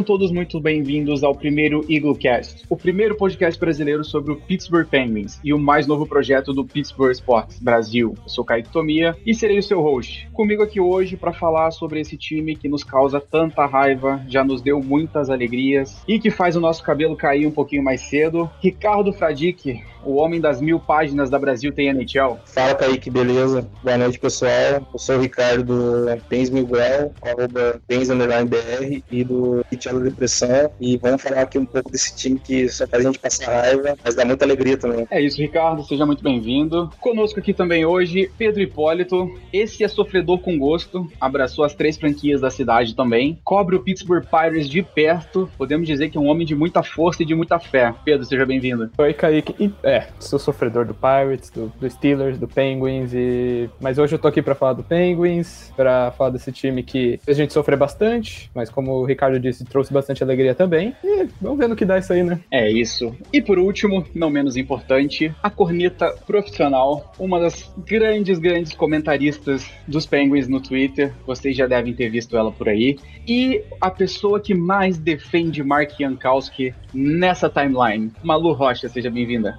Sejam todos muito bem-vindos ao primeiro Eaglecast, o primeiro podcast brasileiro sobre o Pittsburgh Penguins e o mais novo projeto do Pittsburgh Sports Brasil. Eu sou Kaique Tomia e serei o seu host. Comigo aqui hoje para falar sobre esse time que nos causa tanta raiva, já nos deu muitas alegrias e que faz o nosso cabelo cair um pouquinho mais cedo, Ricardo Fradique, o homem das mil páginas da Brasil tem NHL. Fala, Kaique, beleza? Boa noite, pessoal. Eu sou o Ricardo do Pens Miguel, arroba Pens BR e do Pitchado Depressão. E vamos falar aqui um pouco desse time que só faz a gente passar raiva, mas dá muita alegria também. É isso, Ricardo, seja muito bem-vindo. Conosco aqui também hoje, Pedro Hipólito. Esse é sofredor com gosto, abraçou as três franquias da cidade também, cobre o Pittsburgh Pirates de perto. Podemos dizer que é um homem de muita força e de muita fé. Pedro, seja bem-vindo. Oi, Kaique. E é, sou sofredor do Pirates, do, do, Steelers, do Penguins e mas hoje eu tô aqui para falar do Penguins, para falar desse time que a gente sofrer bastante, mas como o Ricardo disse, trouxe bastante alegria também. E vamos ver no que dá isso aí, né? É isso. E por último, não menos importante, a corneta profissional, uma das grandes, grandes comentaristas dos Penguins no Twitter. Vocês já devem ter visto ela por aí. E a pessoa que mais defende Mark Jankowski nessa timeline, Malu Rocha, seja bem-vinda.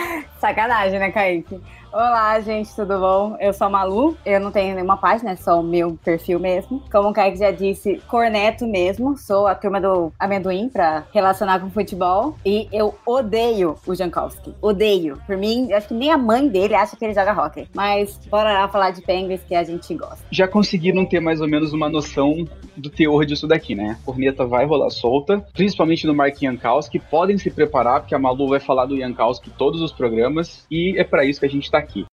Sacanagem, né, Kaique? Olá, gente, tudo bom? Eu sou a Malu, eu não tenho nenhuma página, é só o meu perfil mesmo. Como o Kaique já disse, corneto mesmo, sou a turma do amendoim pra relacionar com futebol. E eu odeio o Jankowski, odeio. Por mim, acho que nem a mãe dele acha que ele joga hockey. Mas bora lá falar de Penguins que a gente gosta. Já conseguiram ter mais ou menos uma noção do teor disso daqui, né? A corneta vai rolar solta, principalmente no Mark Jankowski. Podem se preparar, porque a Malu vai falar do Jankowski todos os programas. E é para isso que a gente tá aqui.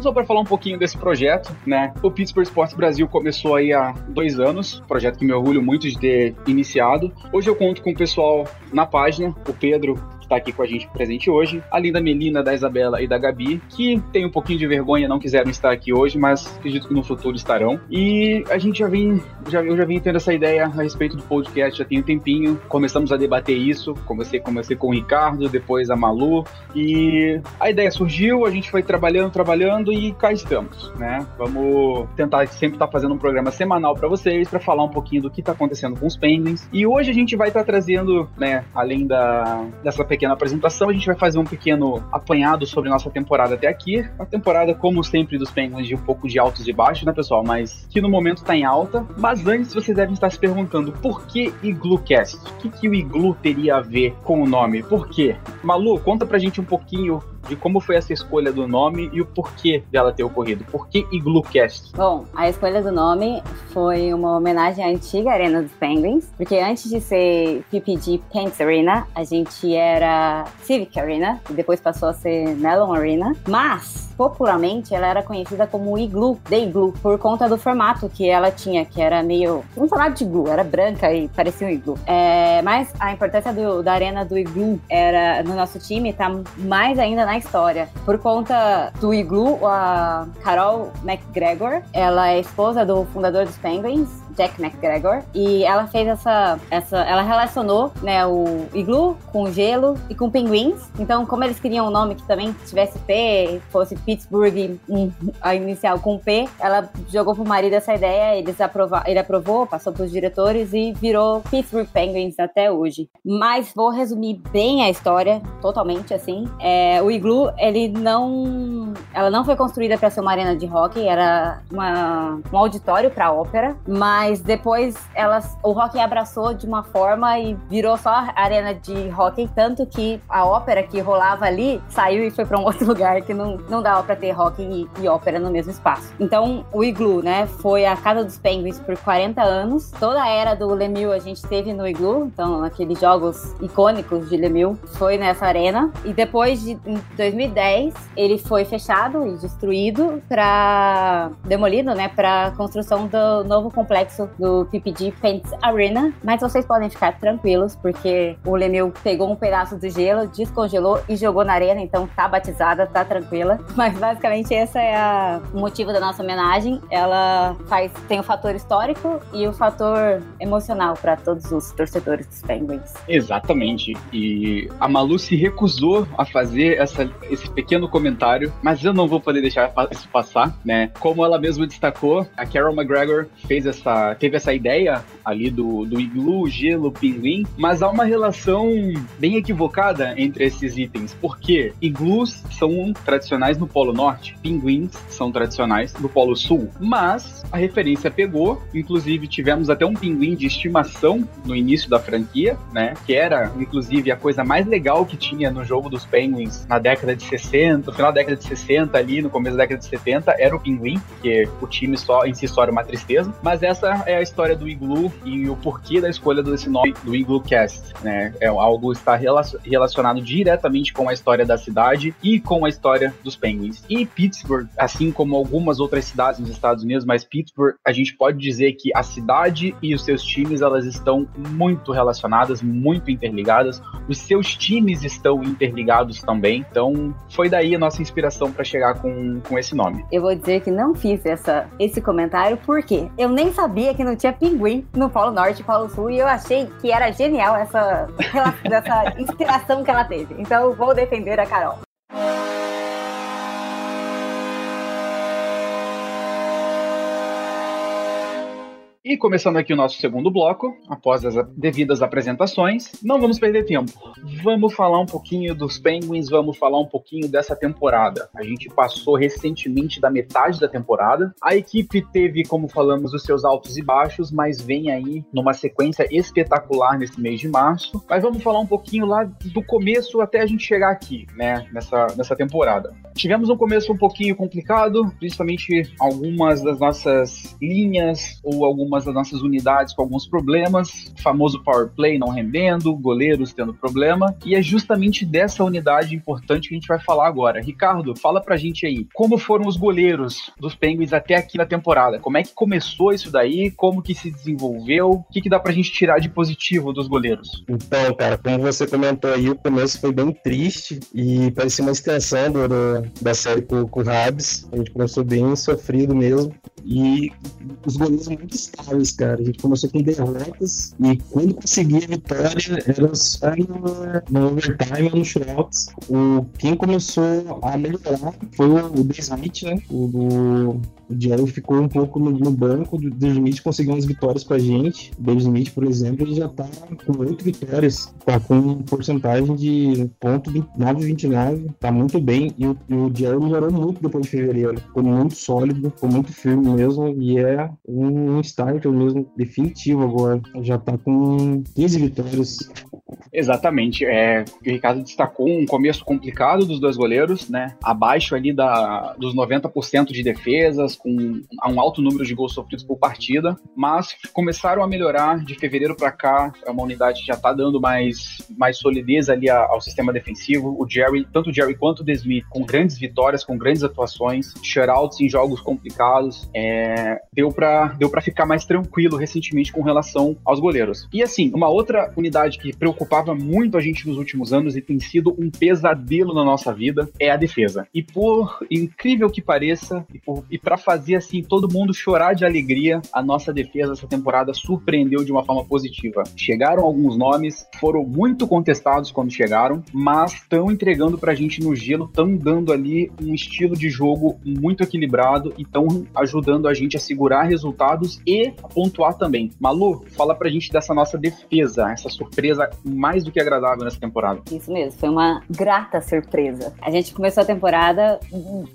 Só para falar um pouquinho desse projeto, né? O Pittsburgh Sports Brasil começou aí há dois anos, projeto que me orgulho muito de ter iniciado. Hoje eu conto com o pessoal na página, o Pedro, está aqui com a gente presente hoje, além da Melina, da Isabela e da Gabi, que tem um pouquinho de vergonha, não quiseram estar aqui hoje, mas acredito que no futuro estarão. E a gente já vem, já, eu já vim tendo essa ideia a respeito do podcast já tem um tempinho. Começamos a debater isso, comecei, comecei com o Ricardo, depois a Malu, e a ideia surgiu, a gente foi trabalhando, trabalhando e cá estamos, né? Vamos tentar sempre estar tá fazendo um programa semanal para vocês, para falar um pouquinho do que está acontecendo com os Penguins. E hoje a gente vai estar tá trazendo, né, além da, dessa pequena pequena apresentação, a gente vai fazer um pequeno apanhado sobre nossa temporada até aqui. A temporada, como sempre, dos Penguins de um pouco de altos e baixos, né, pessoal? Mas que no momento tá em alta. Mas antes, vocês devem estar se perguntando por que Iglucast? O que, que o Iglu teria a ver com o nome? Por quê? Malu, conta pra gente um pouquinho de como foi essa escolha do nome e o porquê dela ter ocorrido. Por que Iglucast? Bom, a escolha do nome foi uma homenagem à antiga Arena dos Penguins, porque antes de ser PPG Paints Arena, a gente era Civic Arena e depois passou a ser Mellon Arena, mas popularmente ela era conhecida como Igloo, The Igloo, por conta do formato que ela tinha, que era meio. um formato de igloo, era branca e parecia um igloo. É, mas a importância do, da arena do igloo era no nosso time tá mais ainda na história. Por conta do igloo, a Carol McGregor, ela é esposa do fundador dos Penguins, Jack McGregor, e ela fez essa, essa ela relacionou, né, o iglu com gelo e com pinguins. Então, como eles queriam um nome que também tivesse P, fosse Pittsburgh, um, a inicial com P, ela jogou pro marido essa ideia, eles aprova, ele aprovou, passou pros diretores e virou Pittsburgh Penguins até hoje. Mas vou resumir bem a história, totalmente assim. É, o iglu, ele não, ela não foi construída para ser uma arena de hockey, era uma, um auditório para ópera, mas mas depois elas, o hockey abraçou de uma forma e virou só arena de hockey, tanto que a ópera que rolava ali saiu e foi para um outro lugar que não, não dava para ter hockey e, e, ópera no mesmo espaço. Então, o Iglu, né, foi a casa dos Penguins por 40 anos. Toda a era do Lemieux a gente teve no Iglu, então aqueles jogos icônicos de Lemieux foi nessa arena. E depois de em 2010, ele foi fechado e destruído para demolido, né, para construção do novo complexo do PPG Paints Arena. Mas vocês podem ficar tranquilos porque o Lemieux pegou um pedaço do gelo, descongelou e jogou na arena, então tá batizada, tá tranquila. Mas basicamente esse é o motivo da nossa homenagem. Ela faz tem o fator histórico e o fator emocional para todos os torcedores dos Penguins. Exatamente. E a Malu se recusou a fazer essa, esse pequeno comentário, mas eu não vou poder deixar isso passar, né? Como ela mesma destacou, a Carol McGregor fez essa, teve essa ideia ali do, do iglu, gelo, pinguim, mas há uma relação bem equivocada entre esses itens, porque iglus são tradicionais no Polo Norte, pinguins são tradicionais no Polo Sul, mas a referência pegou, inclusive tivemos até um pinguim de estimação no início da franquia, né, que era inclusive a coisa mais legal que tinha no jogo dos Penguins na década de 60, no final da década de 60 ali, no começo da década de 70, era o pinguim, que o time só em si só era uma tristeza, mas essa é a história do Iglu e o porquê da escolha desse nome do Iglu Cast, né? É algo está relacionado diretamente com a história da cidade e com a história dos Penguins. E Pittsburgh, assim como algumas outras cidades nos Estados Unidos, mas Pittsburgh, a gente pode dizer que a cidade e os seus times elas estão muito relacionadas, muito interligadas. Os seus times estão interligados também. Então, foi daí a nossa inspiração para chegar com, com esse nome. Eu vou dizer que não fiz essa, esse comentário porque eu nem sabia que não tinha pinguim no Polo Norte e Polo Sul e eu achei que era genial essa, essa inspiração que ela teve. Então, vou defender a Carol. E começando aqui o nosso segundo bloco, após as devidas apresentações, não vamos perder tempo. Vamos falar um pouquinho dos Penguins, vamos falar um pouquinho dessa temporada. A gente passou recentemente da metade da temporada. A equipe teve, como falamos, os seus altos e baixos, mas vem aí numa sequência espetacular nesse mês de março. Mas vamos falar um pouquinho lá do começo até a gente chegar aqui, né, nessa, nessa temporada. Tivemos um começo um pouquinho complicado, principalmente algumas das nossas linhas ou algumas algumas das nossas unidades com alguns problemas, famoso power play não rendendo, goleiros tendo problema, e é justamente dessa unidade importante que a gente vai falar agora. Ricardo, fala pra gente aí, como foram os goleiros dos Penguins até aqui na temporada? Como é que começou isso daí? Como que se desenvolveu? O que, que dá pra gente tirar de positivo dos goleiros? Então, cara, como você comentou aí, o começo foi bem triste e parecia uma extensão do, do, da série com, com o Rabs. A gente começou bem sofrido mesmo. E os goleiros muito estáveis, cara. A gente começou com derrotas e quando conseguia a vitória era só no, no overtime ou no shootouts. O, quem começou a melhorar foi o, o Smith, né? O, o Jerry ficou um pouco no, no banco. O The Smith conseguiu umas vitórias com a gente. O Dave Smith, por exemplo, ele já tá com oito vitórias. Tá com porcentagem de ponto 9,29. Tá muito bem. E o, e o Jerry melhorou muito depois de fevereiro. Ficou muito sólido, ficou muito firme mesmo. E é um starter mesmo definitivo agora. Já tá com 15 vitórias. Exatamente. É, o Ricardo destacou um começo complicado dos dois goleiros, né? Abaixo ali da, dos 90% de defesas, com um alto número de gols sofridos por partida, mas começaram a melhorar de fevereiro para cá. É uma unidade que já tá dando mais, mais solidez ali ao sistema defensivo. O Jerry, tanto o Jerry quanto o Desmith, com grandes vitórias, com grandes atuações, shutouts em jogos complicados. É, deu para deu pra ficar mais tranquilo recentemente com relação aos goleiros. E assim, uma outra unidade que preocupava muito a gente nos últimos anos e tem sido um pesadelo na nossa vida é a defesa. E por incrível que pareça, e, para fazer assim todo mundo chorar de alegria, a nossa defesa essa temporada surpreendeu de uma forma positiva. Chegaram alguns nomes, foram muito contestados quando chegaram, mas estão entregando pra gente no gelo, estão dando ali um estilo de jogo muito equilibrado e estão ajudando a gente a segurar resultados e pontuar também. Malu, fala pra gente dessa nossa defesa, essa surpresa mais do que agradável nessa temporada. Isso mesmo, foi uma grata surpresa. A gente começou a temporada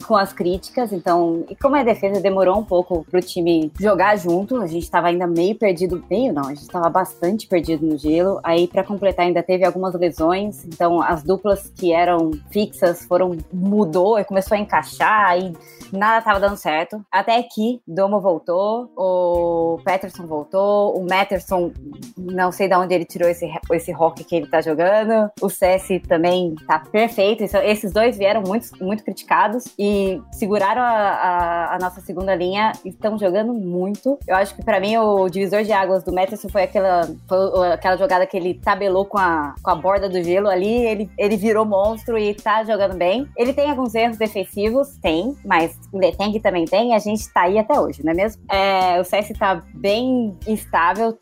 com as críticas, então, e como a defesa demorou um pouco pro time jogar junto, a gente estava ainda meio perdido, meio não, a gente estava bastante perdido no gelo. Aí para completar ainda teve algumas lesões, então as duplas que eram fixas foram mudou e começou a encaixar e nada tava dando certo. Até que Domo voltou, o Peterson voltou, o Matterson, não sei de onde ele tirou esse, esse rock que ele tá jogando. O CS também tá perfeito. Esses dois vieram muito, muito criticados e seguraram a, a, a nossa segunda linha estão jogando muito. Eu acho que para mim o divisor de águas do Matterson foi aquela, foi aquela jogada que ele tabelou com a, com a borda do gelo ali. Ele, ele virou monstro e tá jogando bem. Ele tem alguns erros defensivos, tem, mas o Leteng também tem e a gente tá aí até hoje, não é mesmo? É, o CS tá bem estável.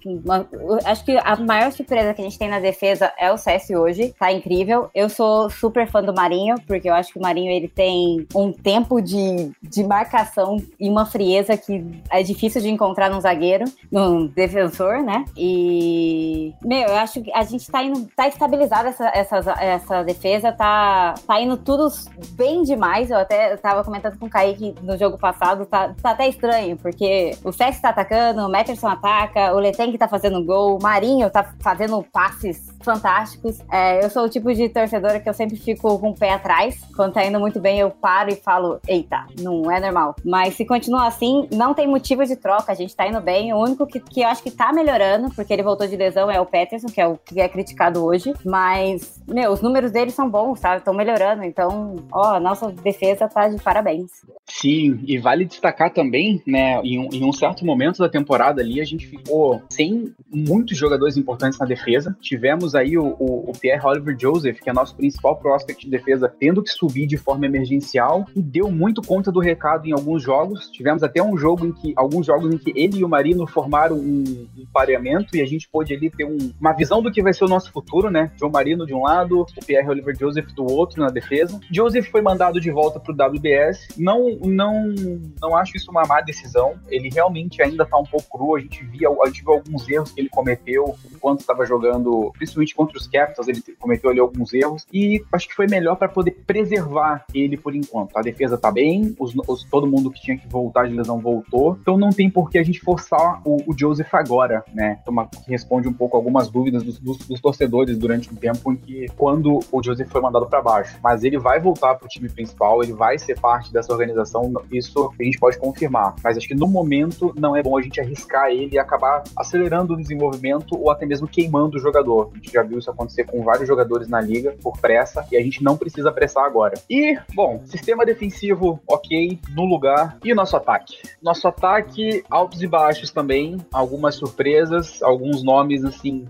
Acho que a maior surpresa que a gente tem na defesa é o CS hoje. Tá incrível. Eu sou super fã do Marinho, porque eu acho que o Marinho ele tem um tempo de, de marcação e uma frieza que é difícil de encontrar num zagueiro, num defensor, né? E, meu, eu acho que a gente tá indo, tá estabilizada essa, essa, essa defesa, tá, tá indo tudo bem demais. Eu até tava comentando com o Kaique no jogo passado, tá, tá até estranho, porque o Sex tá atacando, o Matterson ataca, o Leteng tá fazendo gol, o Marinho tá fazendo passes fantásticos. É, eu sou o tipo de torcedora que eu sempre fico com o pé atrás. Quando tá indo muito bem, eu paro e falo, eita, não é normal. Mas se continuar assim, não tem motivo de troca, a gente tá indo bem. O único que, que eu acho que tá melhorando, porque ele voltou de lesão, é o Peterson, que é o que é criticado hoje. Mas, meu, os números dele são bons, sabe? Estão melhorando. Então, ó, a nossa defesa tá de parabéns. Sim, e vale destacar também, né, em um, em um certo momento da temporada ali, a gente ficou sem muitos jogadores importantes na defesa. Tivemos aí o, o, o Pierre Oliver Joseph, que é nosso principal prospect de defesa, tendo que subir de forma emergencial e deu muito conta do recado em alguns jogos. Tivemos até um jogo em que, alguns jogos em que ele e o Marino formaram um, um pareamento e a gente pôde ali ter um, uma visão do que vai ser o nosso futuro, né? João Marino de um lado, o Pierre Oliver Joseph do outro na defesa. Joseph foi mandado de volta pro WBS. Não não, não acho isso uma má decisão. Ele realmente ainda tá um pouco cru. A gente via, a gente viu alguns erros que ele cometeu enquanto estava jogando, principalmente contra os Capitals, ele cometeu ali alguns erros. E acho que foi melhor para poder preservar ele por enquanto. A defesa tá bem, os, os, todo mundo que tinha que voltar de lesão voltou. Então não tem por que a gente forçar o, o Joseph agora, né? Uma, que responde um pouco algumas dúvidas dos, dos, dos, torcedores durante um tempo em que, quando o Joseph foi mandado para baixo. Mas ele vai voltar pro time principal, ele vai ser parte dessa organização isso a gente pode confirmar. Mas acho que no momento não é bom a gente arriscar ele e acabar acelerando o desenvolvimento ou até mesmo queimando o jogador. A gente já viu isso acontecer com vários jogadores na liga por pressa e a gente não precisa pressar agora. E, bom, sistema defensivo ok, no lugar. E o nosso ataque? Nosso ataque, altos e baixos também, algumas surpresas, alguns nomes assim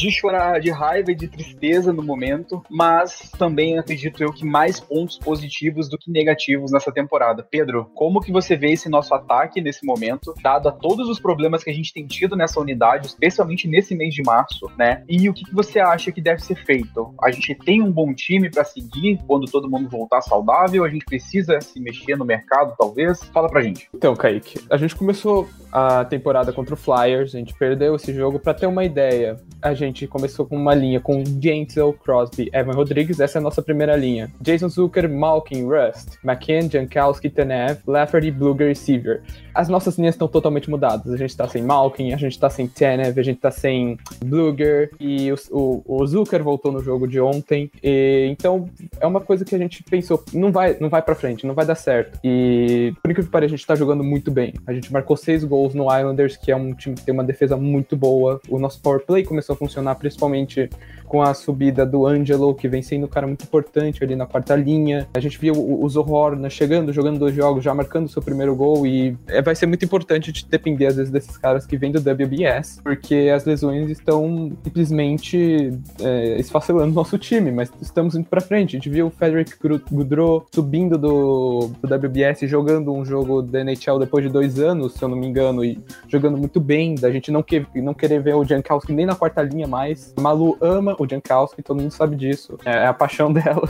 de chorar de raiva e de tristeza no momento, mas também acredito eu que mais pontos positivos do que negativos nessa temporada. Pedro, como que você vê esse nosso ataque nesse momento, dado a todos os problemas que a gente tem tido nessa unidade, especialmente nesse mês de março, né? E o que, que você acha que deve ser feito? A gente tem um bom time para seguir quando todo mundo voltar saudável? A gente precisa se mexer no mercado, talvez? Fala pra gente. Então, Kaique, a gente começou a temporada contra o Flyers, a gente perdeu esse jogo para ter uma ideia. A gente começou com uma linha com Gensel, Crosby, Evan Rodrigues, essa é a nossa primeira linha. Jason Zucker, Malkin, Rust, McKen, Jankowski, Tanev, Lafferty, Bluger e Seaver. As nossas linhas estão totalmente mudadas. A gente tá sem Malkin, a gente tá sem Tanev, a gente tá sem Bluger e o, o, o Zucker voltou no jogo de ontem. E, então é uma coisa que a gente pensou, não vai, não vai para frente, não vai dar certo. E por incrível que pareça, a gente tá jogando muito bem. A gente marcou seis gols no Islanders, que é um time que tem uma defesa muito boa. O nosso power play começou a funcionar principalmente com a subida do Angelo, que vem sendo um cara muito importante ali na quarta linha. A gente viu o, o Zohorna chegando, jogando dois jogos, já marcando seu primeiro gol e é, vai ser muito importante de depender às vezes desses caras que vêm do WBS, porque as lesões estão simplesmente é, esfacelando nosso time, mas estamos indo para frente. A gente viu o Frederick Goudreau subindo do, do WBS, jogando um jogo da NHL depois de dois anos, se eu não me engano, e jogando muito bem, da gente não, que, não querer ver o Jankowski nem na quarta linha mais. Malu ama o Jankowski, todo mundo sabe disso. É, é a paixão dela.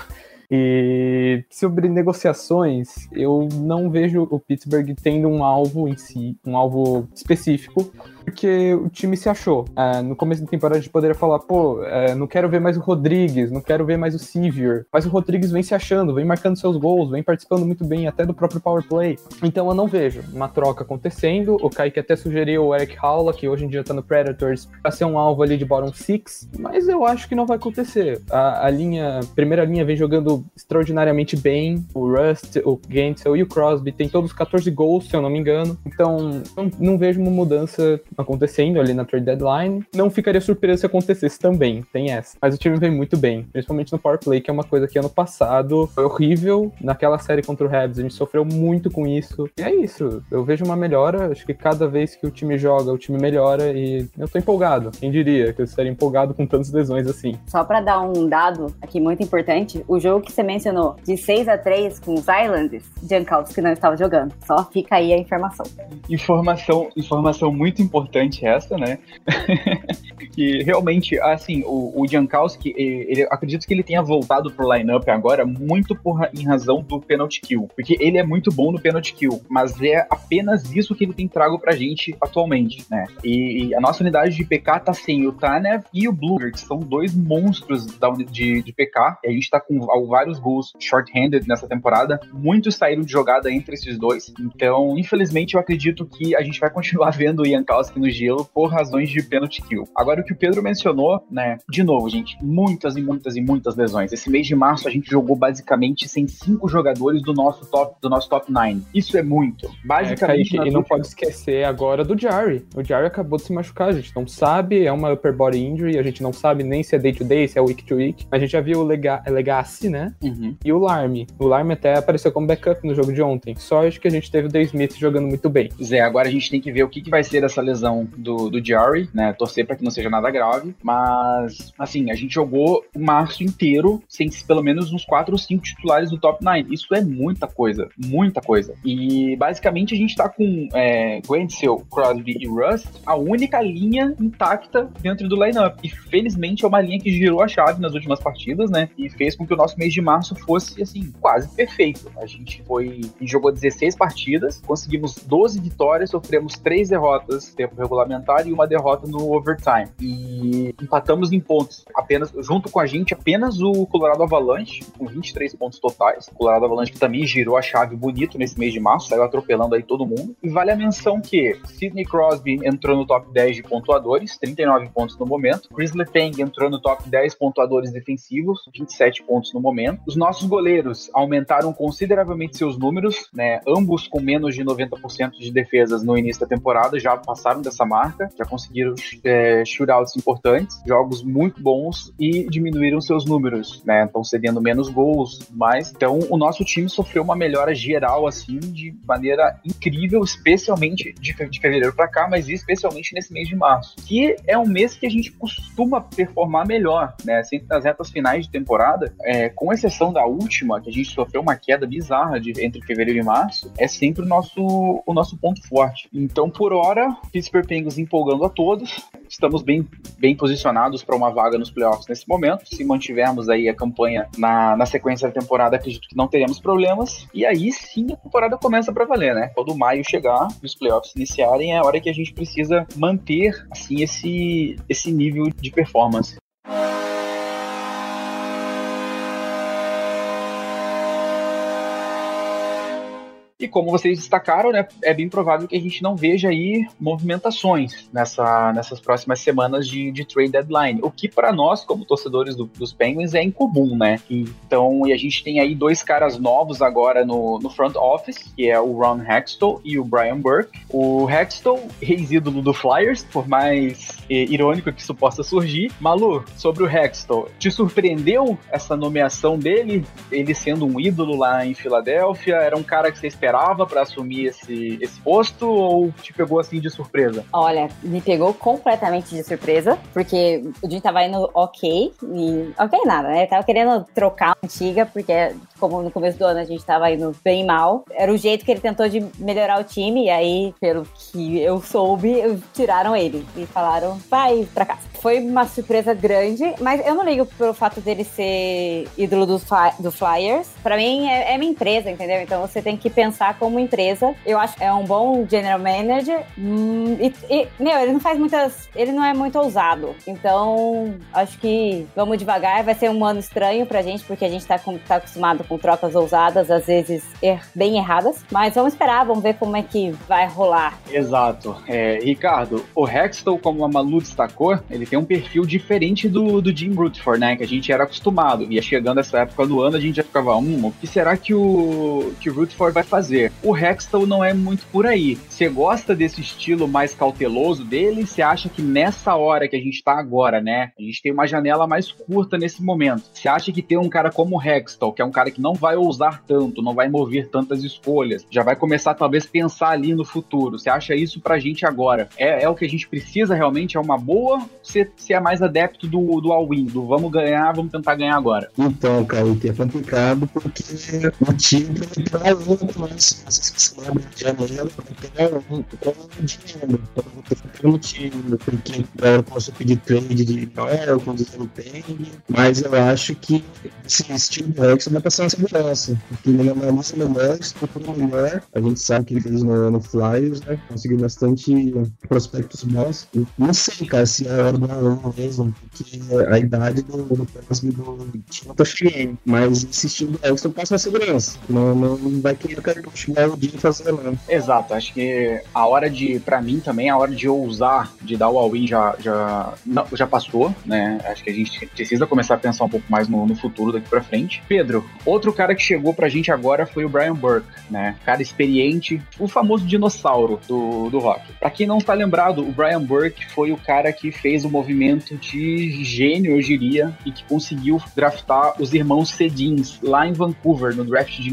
E sobre negociações, eu não vejo o Pittsburgh tendo um alvo em si, um alvo específico. Porque o time se achou. É, no começo da temporada a gente poderia falar, pô, é, não quero ver mais o Rodrigues, não quero ver mais o Sevier. Mas o Rodrigues vem se achando, vem marcando seus gols, vem participando muito bem até do próprio power play. Então eu não vejo uma troca acontecendo. O Kaique até sugeriu o Eric Howla, que hoje em dia tá no Predators, pra ser um alvo ali de bottom six, mas eu acho que não vai acontecer. A, a linha, primeira linha vem jogando extraordinariamente bem. O Rust, o Gensel e o Crosby tem todos 14 gols, se eu não me engano. Então, não, não vejo uma mudança acontecendo ali na trade deadline. Não ficaria surpreso se acontecesse também, tem essa. Mas o time vem muito bem, principalmente no power play, que é uma coisa que ano passado foi horrível. Naquela série contra o Habs, a gente sofreu muito com isso. E é isso, eu vejo uma melhora. Acho que cada vez que o time joga, o time melhora e eu tô empolgado. Quem diria que eu estaria empolgado com tantas lesões assim? Só para dar um dado aqui muito importante, o jogo que você mencionou de 6 a 3 com os Islanders, Jankowski não estava jogando. Só fica aí a informação. Informação, informação muito importante essa, né? que realmente, assim, o, o Jankowski, ele, acredito que ele tenha voltado pro lineup agora muito por, em razão do penalty kill, porque ele é muito bom no penalty kill, mas é apenas isso que ele tem trago pra gente atualmente, né? E, e a nossa unidade de PK tá sem o Tanev e o Bluger, que são dois monstros da, de, de PK, e a gente tá com vários gols short-handed nessa temporada, muitos saíram de jogada entre esses dois, então, infelizmente, eu acredito que a gente vai continuar vendo o Jankowski no gelo por razões de penalty kill. Agora, o que o Pedro mencionou, né, de novo, gente, muitas e muitas e muitas lesões. Esse mês de março a gente jogou basicamente sem cinco jogadores do nosso top do nosso top 9. Isso é muito. Basicamente. É, e não pode esquecer agora do Jarry. O Jarry acabou de se machucar, a gente não sabe, é uma upper body injury, a gente não sabe nem se é day to day, se é week to week. A gente já viu o Lega Legacy, né? Uhum. E o Larme. O Larme até apareceu como backup no jogo de ontem. Só acho que a gente teve o Dave Smith jogando muito bem. Zé, agora a gente tem que ver o que, que vai ser dessa lesão do, do Jarry, né? Torcer para que não seja nada grave. Mas, assim, a gente jogou o março inteiro sem pelo menos uns 4 ou 5 titulares do top 9. Isso é muita coisa, muita coisa. E basicamente a gente tá com é, Crosby e Rust, a única linha intacta dentro do lineup. E felizmente é uma linha que girou a chave nas últimas partidas, né? E fez com que o nosso mês de março fosse, assim, quase perfeito. A gente foi jogou 16 partidas, conseguimos 12 vitórias, sofremos 3 derrotas regulamentar e uma derrota no overtime. E empatamos em pontos. Apenas, junto com a gente, apenas o Colorado Avalanche, com 23 pontos totais. O Colorado Avalanche que também girou a chave bonito nesse mês de março, saiu atropelando aí todo mundo. E vale a menção que Sidney Crosby entrou no top 10 de pontuadores, 39 pontos no momento. Chris Letang entrou no top 10 pontuadores defensivos, 27 pontos no momento. Os nossos goleiros aumentaram consideravelmente seus números, né? Ambos com menos de 90% de defesas no início da temporada, já passaram dessa marca, já conseguiram é, shootouts importantes, jogos muito bons e diminuíram seus números, né? Estão cedendo menos gols, mais. Então, o nosso time sofreu uma melhora geral, assim, de maneira incrível, especialmente de, de fevereiro para cá, mas especialmente nesse mês de março, que é um mês que a gente costuma performar melhor, né? Sempre nas retas finais de temporada, é, com exceção da última, que a gente sofreu uma queda bizarra de, entre fevereiro e março, é sempre o nosso, o nosso ponto forte. Então, por hora, Pittsburgh Penguins empolgando a todos, estamos bem, bem posicionados para uma vaga nos playoffs nesse momento. Se mantivermos aí a campanha na, na sequência da temporada, acredito que não teremos problemas. E aí sim a temporada começa para valer, né? Quando maio chegar e os playoffs iniciarem, é a hora que a gente precisa manter assim esse, esse nível de performance. E como vocês destacaram, né, é bem provável que a gente não veja aí movimentações nessa, nessas próximas semanas de, de trade deadline, o que para nós, como torcedores do, dos Penguins, é incomum, né? Então, e a gente tem aí dois caras novos agora no, no front office, que é o Ron Hextall e o Brian Burke. O Hextall, ex-ídolo do Flyers, por mais eh, irônico que isso possa surgir. Malu, sobre o Hextall, te surpreendeu essa nomeação dele? Ele sendo um ídolo lá em Filadélfia? Era um cara que você esperava esperava para assumir esse, esse posto ou te pegou assim de surpresa? Olha, me pegou completamente de surpresa, porque o Jim tava indo ok, e ok nada, né? Tava querendo trocar a antiga, porque como no começo do ano a gente tava indo bem mal, era o jeito que ele tentou de melhorar o time, e aí, pelo que eu soube, tiraram ele e falaram, vai pra casa. Foi uma surpresa grande, mas eu não ligo pelo fato dele ser ídolo do, do Flyers. Pra mim é, é minha empresa, entendeu? Então você tem que pensar pensar como empresa. Eu acho que é um bom general manager. Hum, e, e, meu, ele não faz muitas. Ele não é muito ousado. Então, acho que vamos devagar. Vai ser um ano estranho pra gente, porque a gente tá, com, tá acostumado com trocas ousadas, às vezes er, bem erradas. Mas vamos esperar, vamos ver como é que vai rolar. Exato. É, Ricardo, o Hextall, como a Malu destacou, ele tem um perfil diferente do, do Jim Rutherford, né? Que a gente era acostumado. Ia chegando essa época do ano, a gente já ficava, hum, o que será que o, que o Rutherford vai fazer? O Hextall não é muito por aí. Você gosta desse estilo mais cauteloso dele? Você acha que nessa hora que a gente tá agora, né? A gente tem uma janela mais curta nesse momento. Você acha que ter um cara como o Hextall, que é um cara que não vai ousar tanto, não vai mover tantas escolhas, já vai começar talvez pensar ali no futuro. Você acha isso pra gente agora? É, é o que a gente precisa realmente? É uma boa? Você, você é mais adepto do, do all-in, do vamos ganhar, vamos tentar ganhar agora? Então, cara, é complicado porque o time vai muito mais se lembra de janeiro para pegar um dinheiro. Então, eu tô ficando time, porque eu posso pedir trade de Noel, com desempenho, mas eu acho que esse estilo do Rex vai passar uma segurança, porque ele é uma lista melhor, estrutura melhor. A gente sabe que ele fez no, no Flyers, né? Conseguiu bastante prospectos bons. Não sei, cara, se é a hora do Alan mesmo, porque a idade do, do próximo do time tá. Mas esse estilo do Rex passa uma segurança. Não, não vai querer cartucho igual o dia fazer, não. Exato, acho que a hora de, pra mim também, a hora de ousar, de dar o all-in já, já, não, já passou, né? Acho que a gente precisa começar a pensar um pouco mais no, no futuro daqui pra frente. Pedro, outro cara que chegou pra gente agora foi o Brian Burke, né? Cara experiente, o famoso dinossauro do, do rock. Pra quem não tá lembrado, o Brian Burke foi o cara que fez o movimento de gênio, eu diria, e que conseguiu draftar os irmãos Sedins lá em Vancouver, no draft de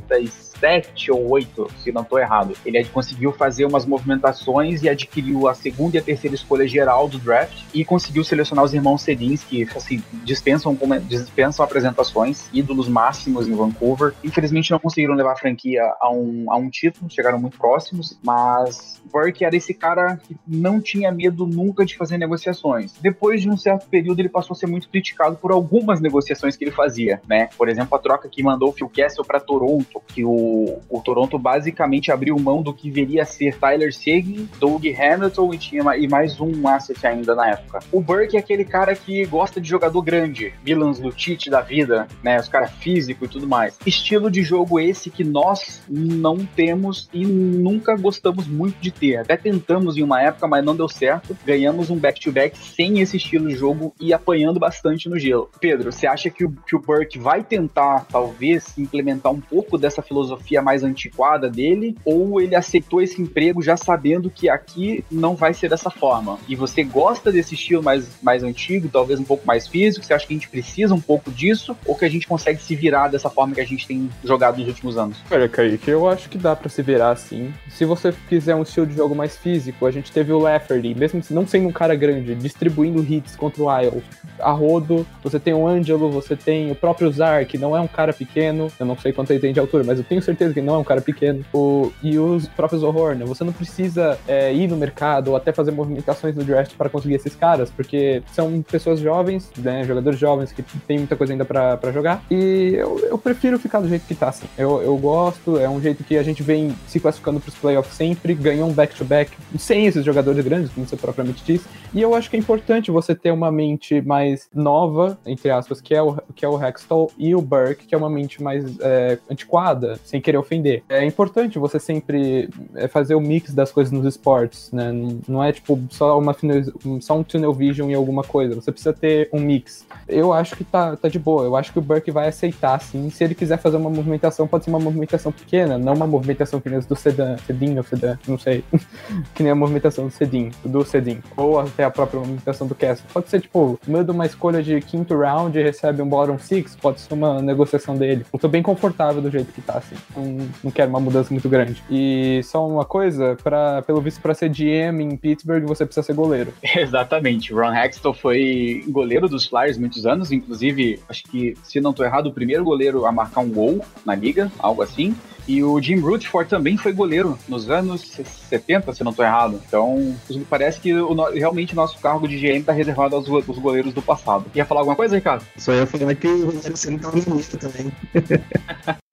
86 1997 ou 8, se não estou errado. Ele conseguiu fazer umas movimentações e adquiriu a segunda e a terceira escolha geral do draft e conseguiu selecionar os irmãos Sedins, que assim, dispensam, dispensam apresentações, ídolos máximos em Vancouver. Infelizmente não conseguiram levar a franquia a um, a um título, chegaram muito próximos, mas Burke era esse cara que não tinha medo nunca de fazer negociações. Depois de um certo período, ele passou a ser muito criticado por algumas negociações que ele fazia, né? Por exemplo, a troca que mandou o Phil Kessel para Toronto, que o, o Toronto basicamente abriu mão do que viria a ser Tyler Seguin, Doug Hamilton e tinha e mais um asset ainda na época. O Burke é aquele cara que gosta de jogador grande, Milans Lucic da vida, né? Os caras físicos e tudo mais. Estilo de jogo esse que nós não temos e nunca gostamos muito de ter. Até tentamos em uma época, mas não deu certo. Ganhamos um back-to-back -back sem esse estilo de jogo e apanhando bastante no gelo. Pedro, você acha que o, que o Burke vai tentar, talvez, implementar um pouco dessa filosofia mais antiquada dele? Ou ele aceitou esse emprego já sabendo que aqui não vai ser dessa forma? E você gosta desse estilo mais, mais antigo, talvez um pouco mais físico? Você acha que a gente precisa um pouco disso? Ou que a gente consegue se virar dessa forma que a gente tem jogado nos últimos anos? Olha, Kaique, eu acho que dá para se virar assim. Se você quiser um estilo de jogo mais físico, a gente teve o Lafferty, mesmo não sendo um cara grande, distribuindo hits contra o Isles. A rodo, você tem o Angelo, você tem o próprio Zar, que não é um cara pequeno, eu não sei quanto ele tem de altura, mas eu tenho certeza que não é um cara pequeno. O, e os próprios Horror, você não precisa é, ir no mercado ou até fazer movimentações no draft para conseguir esses caras, porque são pessoas jovens, né, jogadores jovens que tem muita coisa ainda para jogar. E eu, eu, prefiro ficar do jeito que tá, assim. Eu, eu gosto, é um jeito que a gente vem se classificando pros playoffs sempre, ganhou um back-to-back -back, sem esses jogadores grandes, como você propriamente disse. E eu acho que é importante você ter uma mente mais nova, entre aspas, que é o, que é o Hextall, e o Burke, que é uma mente mais é, antiquada, sem querer ofender. É importante você sempre é, fazer o mix das coisas nos esportes, né? Não é tipo só, uma, só um tunnel vision em alguma coisa. Você precisa ter um mix. Eu acho que tá, tá de boa. Eu acho que o Burke vai aceitar, sim. Se ele quiser fazer uma movimentação, pode ser uma movimentação pequena, não uma movimentação que nem do Sedan, Sedin ou Sedan, não sei. que nem a movimentação do Sedin, do Sedin. Ou até a própria movimentação do Castle. Pode ser, tipo, manda uma escolha de quinto round e recebe um bottom six, pode ser uma negociação dele. Eu tô bem confortável do jeito que tá, assim. Não, não quero uma mudança muito grande. E só uma coisa, pra, pelo visto, para ser GM em Pittsburgh, você precisa ser goleiro. Exatamente. Ron Hextall foi goleiro dos Flyers muitos anos, inclusive, acho que, se não tô errado, o primeiro goleiro a marcar um gol na liga, algo assim. E o Jim Rutherford também foi goleiro nos anos 70, se não estou errado. Então, parece que o, realmente o nosso cargo de GM está reservado aos, aos, goleiros do passado. Ia falar alguma coisa, Ricardo? Só ia falar que o Rogério Senna estava no também.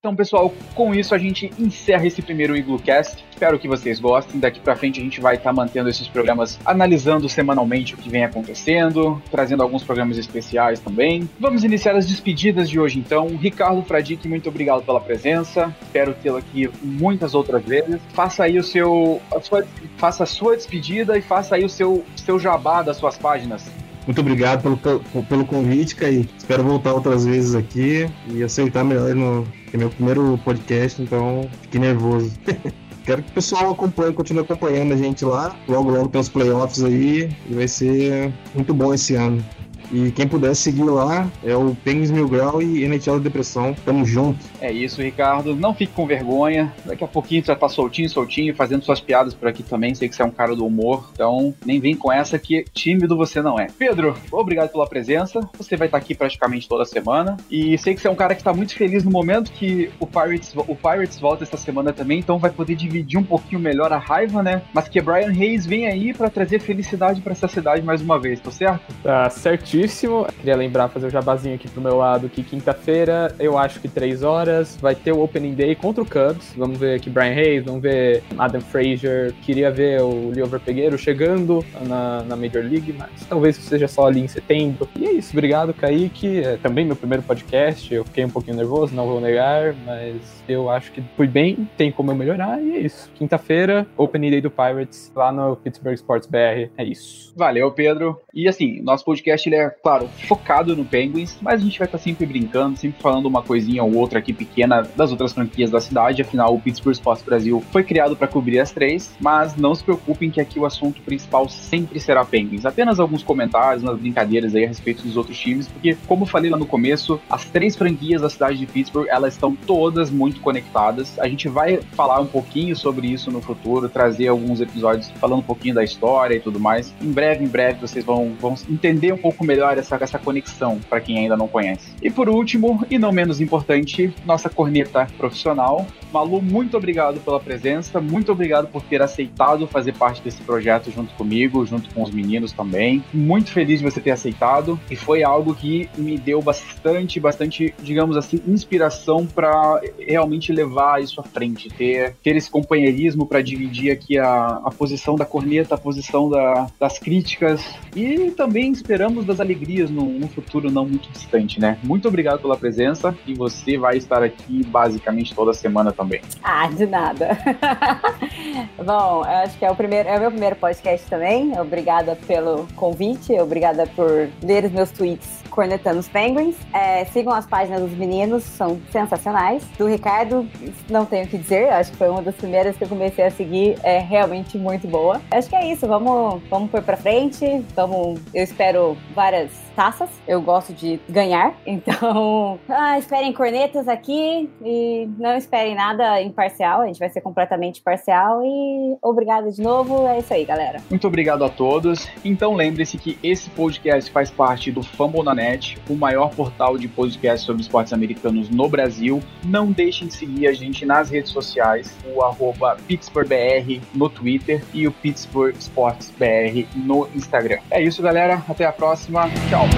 Então, pessoal, com isso a gente encerra esse primeiro Iglocast. Espero que vocês gostem. Daqui para frente a gente vai estar tá mantendo esses programas, analisando semanalmente o que vem acontecendo, trazendo alguns programas especiais também. Vamos iniciar as despedidas de hoje, então. Ricardo Fradique, muito obrigado pela presença. Espero tê-lo aqui muitas outras vezes. Faça aí o seu, a sua, faça a sua despedida e faça aí o seu, seu jabá das suas páginas. Muito obrigado pelo, pelo convite, Caí. Espero voltar outras vezes aqui e aceitar melhor no é meu primeiro podcast, então fiquei nervoso. Quero que o pessoal acompanhe, continue acompanhando a gente lá. Logo, logo tem os playoffs aí e vai ser muito bom esse ano. E quem puder seguir lá é o Penguins Mil Grau e NHL Depressão. Tamo junto. É isso, Ricardo. Não fique com vergonha. Daqui a pouquinho você já tá soltinho, soltinho, fazendo suas piadas por aqui também. Sei que você é um cara do humor. Então, nem vem com essa que tímido você não é. Pedro, obrigado pela presença. Você vai estar aqui praticamente toda semana. E sei que você é um cara que tá muito feliz no momento que o Pirates, o Pirates volta essa semana também. Então vai poder dividir um pouquinho melhor a raiva, né? Mas que Brian Hayes vem aí para trazer felicidade para essa cidade mais uma vez, tá certo? Tá certinho Queria lembrar, fazer o jabazinho aqui pro meu lado, que quinta-feira, eu acho que três horas, vai ter o Opening Day contra o Cubs. Vamos ver aqui Brian Hayes, vamos ver Adam Frazier. Queria ver o Liover Pegueiro chegando na, na Major League, mas talvez seja só ali em setembro. E é isso, obrigado, Kaique. É também meu primeiro podcast, eu fiquei um pouquinho nervoso, não vou negar, mas eu acho que fui bem, tem como eu melhorar, e é isso. Quinta-feira, Opening Day do Pirates, lá no Pittsburgh Sports BR, é isso. Valeu, Pedro. E assim, nosso podcast ele é claro, focado no Penguins, mas a gente vai estar tá sempre brincando, sempre falando uma coisinha ou outra aqui pequena das outras franquias da cidade. Afinal, o Pittsburgh Sports Brasil foi criado para cobrir as três, mas não se preocupem que aqui o assunto principal sempre será Penguins. Apenas alguns comentários, umas brincadeiras aí a respeito dos outros times, porque, como falei lá no começo, as três franquias da cidade de Pittsburgh, elas estão todas muito conectadas. A gente vai falar um pouquinho sobre isso no futuro, trazer alguns episódios falando um pouquinho da história e tudo mais. Em breve, em breve, vocês vão, vão entender um pouco melhor melhor essa, essa conexão para quem ainda não conhece. E por último, e não menos importante, nossa corneta profissional. Malu, muito obrigado pela presença, muito obrigado por ter aceitado fazer parte desse projeto junto comigo, junto com os meninos também. Muito feliz de você ter aceitado e foi algo que me deu bastante, bastante, digamos assim, inspiração para realmente levar isso à frente, ter, ter esse companheirismo para dividir aqui a, a posição da corneta, a posição da, das críticas e também esperamos das alegrias num, futuro não muito distante, né? Muito obrigado pela presença e você vai estar aqui basicamente toda semana também. Ah, de nada. Bom, acho que é o primeiro, é o meu primeiro podcast também. Obrigada pelo convite, obrigada por ler os meus tweets cornetando os Penguins. É, sigam as páginas dos meninos, são sensacionais. Do Ricardo, não tenho o que dizer, acho que foi uma das primeiras que eu comecei a seguir, é realmente muito boa. Acho que é isso, vamos, vamos pôr pra frente, vamos, eu espero várias taças, eu gosto de ganhar, então ah, esperem cornetas aqui e não esperem nada imparcial, a gente vai ser completamente parcial e obrigado de novo, é isso aí, galera. Muito obrigado a todos. Então lembre-se que esse podcast faz parte do Fambonanet, o maior portal de podcast sobre esportes americanos no Brasil. Não deixem de seguir a gente nas redes sociais, o arroba PittsburghBR no Twitter e o Pittsburgh Sports BR no Instagram. É isso, galera. Até a próxima. Tchau.